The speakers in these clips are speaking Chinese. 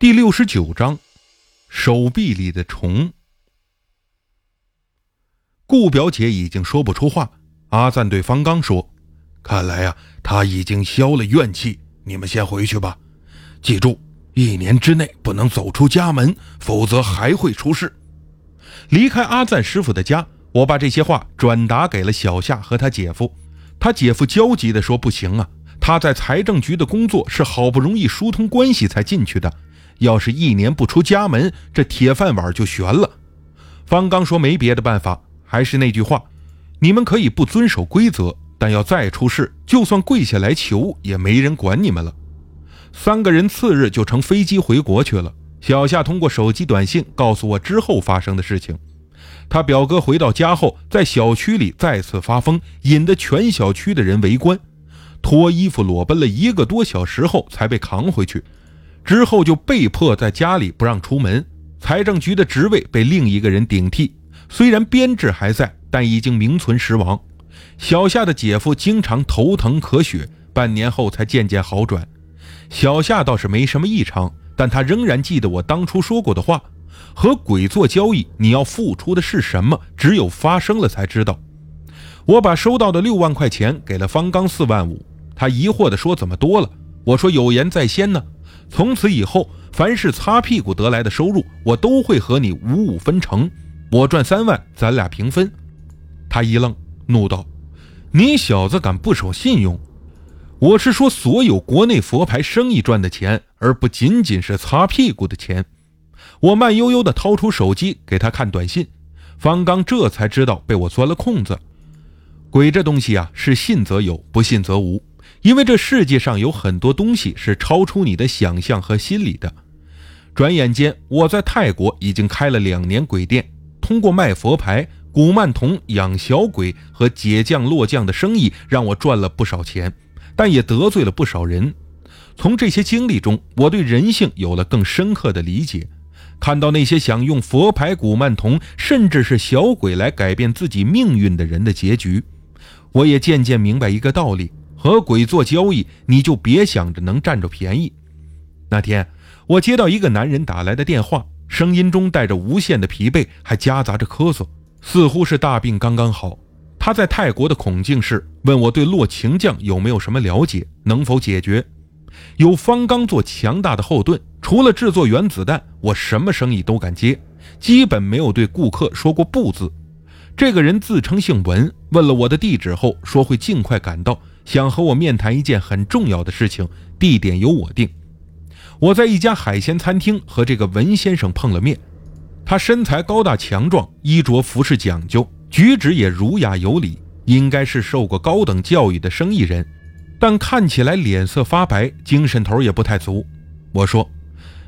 第六十九章，手臂里的虫。顾表姐已经说不出话。阿赞对方刚说：“看来呀，他已经消了怨气。你们先回去吧，记住，一年之内不能走出家门，否则还会出事。”离开阿赞师傅的家，我把这些话转达给了小夏和他姐夫。他姐夫焦急地说：“不行啊，他在财政局的工作是好不容易疏通关系才进去的。”要是一年不出家门，这铁饭碗就悬了。方刚说没别的办法，还是那句话，你们可以不遵守规则，但要再出事，就算跪下来求，也没人管你们了。三个人次日就乘飞机回国去了。小夏通过手机短信告诉我之后发生的事情。他表哥回到家后，在小区里再次发疯，引得全小区的人围观，脱衣服裸奔了一个多小时后才被扛回去。之后就被迫在家里不让出门，财政局的职位被另一个人顶替，虽然编制还在，但已经名存实亡。小夏的姐夫经常头疼咳血，半年后才渐渐好转。小夏倒是没什么异常，但他仍然记得我当初说过的话：和鬼做交易，你要付出的是什么？只有发生了才知道。我把收到的六万块钱给了方刚四万五，他疑惑地说：“怎么多了？”我说：“有言在先呢。”从此以后，凡是擦屁股得来的收入，我都会和你五五分成。我赚三万，咱俩平分。他一愣，怒道：“你小子敢不守信用？我是说，所有国内佛牌生意赚的钱，而不仅仅是擦屁股的钱。”我慢悠悠地掏出手机给他看短信，方刚这才知道被我钻了空子。鬼这东西啊，是信则有，不信则无。因为这世界上有很多东西是超出你的想象和心理的。转眼间，我在泰国已经开了两年鬼店，通过卖佛牌、古曼童、养小鬼和解降落降的生意，让我赚了不少钱，但也得罪了不少人。从这些经历中，我对人性有了更深刻的理解。看到那些想用佛牌、古曼童，甚至是小鬼来改变自己命运的人的结局，我也渐渐明白一个道理。和鬼做交易，你就别想着能占着便宜。那天，我接到一个男人打来的电话，声音中带着无限的疲惫，还夹杂着咳嗽，似乎是大病刚刚好。他在泰国的孔敬市，问我对洛晴将有没有什么了解，能否解决。有方刚做强大的后盾，除了制作原子弹，我什么生意都敢接，基本没有对顾客说过不字。这个人自称姓文，问了我的地址后，说会尽快赶到。想和我面谈一件很重要的事情，地点由我定。我在一家海鲜餐厅和这个文先生碰了面。他身材高大强壮，衣着服饰讲究，举止也儒雅有礼，应该是受过高等教育的生意人，但看起来脸色发白，精神头也不太足。我说：“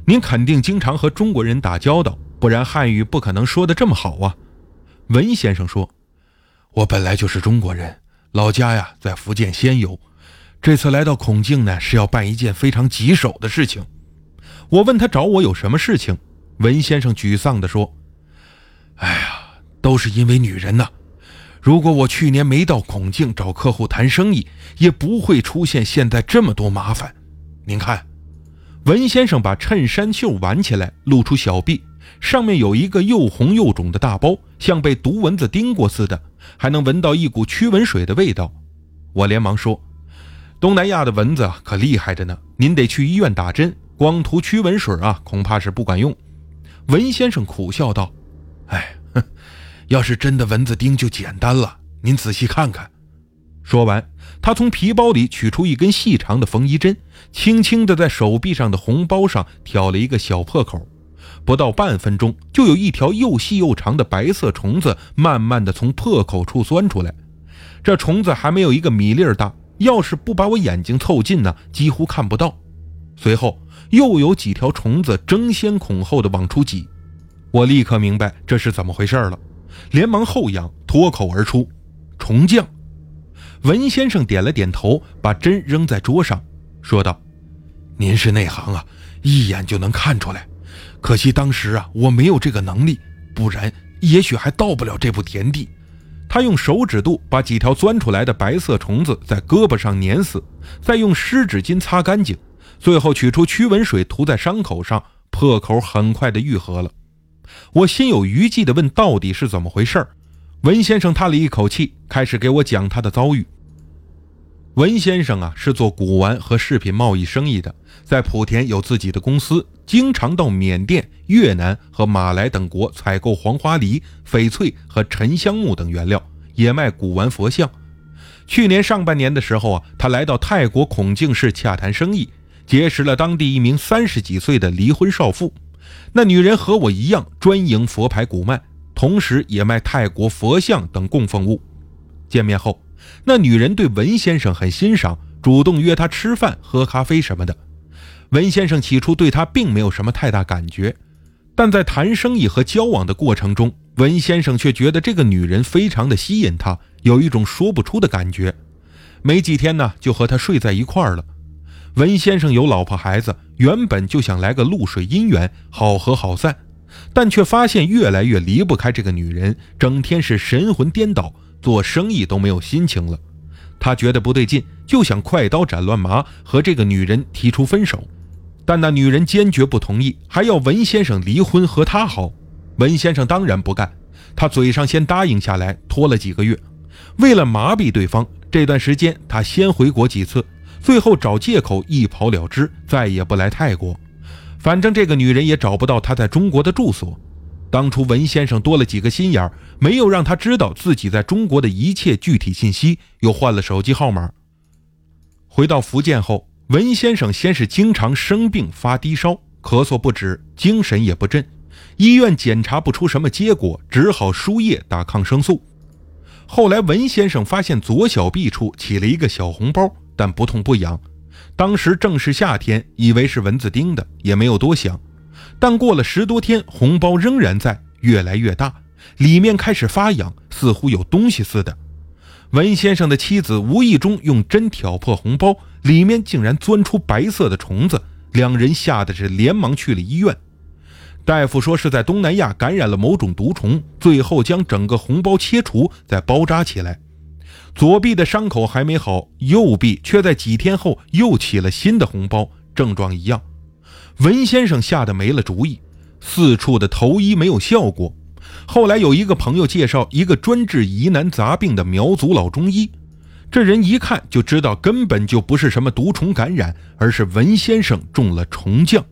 您肯定经常和中国人打交道，不然汉语不可能说得这么好啊。”文先生说：“我本来就是中国人。”老家呀，在福建仙游，这次来到孔敬呢，是要办一件非常棘手的事情。我问他找我有什么事情，文先生沮丧地说：“哎呀，都是因为女人呐！如果我去年没到孔敬找客户谈生意，也不会出现现在这么多麻烦。您看。”文先生把衬衫袖挽起来，露出小臂，上面有一个又红又肿的大包，像被毒蚊子叮过似的，还能闻到一股驱蚊水的味道。我连忙说：“东南亚的蚊子可厉害着呢，您得去医院打针，光涂驱蚊水啊，恐怕是不管用。”文先生苦笑道：“哎，哼，要是真的蚊子叮就简单了，您仔细看看。”说完，他从皮包里取出一根细长的缝衣针，轻轻地在手臂上的红包上挑了一个小破口。不到半分钟，就有一条又细又长的白色虫子慢慢地从破口处钻出来。这虫子还没有一个米粒大，要是不把我眼睛凑近呢，几乎看不到。随后，又有几条虫子争先恐后地往出挤。我立刻明白这是怎么回事了，连忙后仰，脱口而出：“虫将。”文先生点了点头，把针扔在桌上，说道：“您是内行啊，一眼就能看出来。可惜当时啊，我没有这个能力，不然也许还到不了这步田地。”他用手指肚把几条钻出来的白色虫子在胳膊上碾死，再用湿纸巾擦干净，最后取出驱蚊水涂在伤口上，破口很快的愈合了。我心有余悸地问：“到底是怎么回事？”文先生叹了一口气，开始给我讲他的遭遇。文先生啊，是做古玩和饰品贸易生意的，在莆田有自己的公司，经常到缅甸、越南和马来等国采购黄花梨、翡翠和沉香木等原料，也卖古玩佛像。去年上半年的时候啊，他来到泰国孔敬市洽谈生意，结识了当地一名三十几岁的离婚少妇。那女人和我一样，专营佛牌古卖，同时也卖泰国佛像等供奉物。见面后。那女人对文先生很欣赏，主动约他吃饭、喝咖啡什么的。文先生起初对她并没有什么太大感觉，但在谈生意和交往的过程中，文先生却觉得这个女人非常的吸引他，有一种说不出的感觉。没几天呢，就和她睡在一块儿了。文先生有老婆孩子，原本就想来个露水姻缘，好合好散，但却发现越来越离不开这个女人，整天是神魂颠倒。做生意都没有心情了，他觉得不对劲，就想快刀斩乱麻和这个女人提出分手，但那女人坚决不同意，还要文先生离婚和她好。文先生当然不干，他嘴上先答应下来，拖了几个月。为了麻痹对方，这段时间他先回国几次，最后找借口一跑了之，再也不来泰国。反正这个女人也找不到他在中国的住所。当初文先生多了几个心眼儿，没有让他知道自己在中国的一切具体信息，又换了手机号码。回到福建后，文先生先是经常生病发低烧，咳嗽不止，精神也不振。医院检查不出什么结果，只好输液打抗生素。后来文先生发现左小臂处起了一个小红包，但不痛不痒。当时正是夏天，以为是蚊子叮的，也没有多想。但过了十多天，红包仍然在，越来越大，里面开始发痒，似乎有东西似的。文先生的妻子无意中用针挑破红包，里面竟然钻出白色的虫子，两人吓得是连忙去了医院。大夫说是在东南亚感染了某种毒虫，最后将整个红包切除，再包扎起来。左臂的伤口还没好，右臂却在几天后又起了新的红包，症状一样。文先生吓得没了主意，四处的投医没有效果。后来有一个朋友介绍一个专治疑难杂病的苗族老中医，这人一看就知道根本就不是什么毒虫感染，而是文先生中了虫降。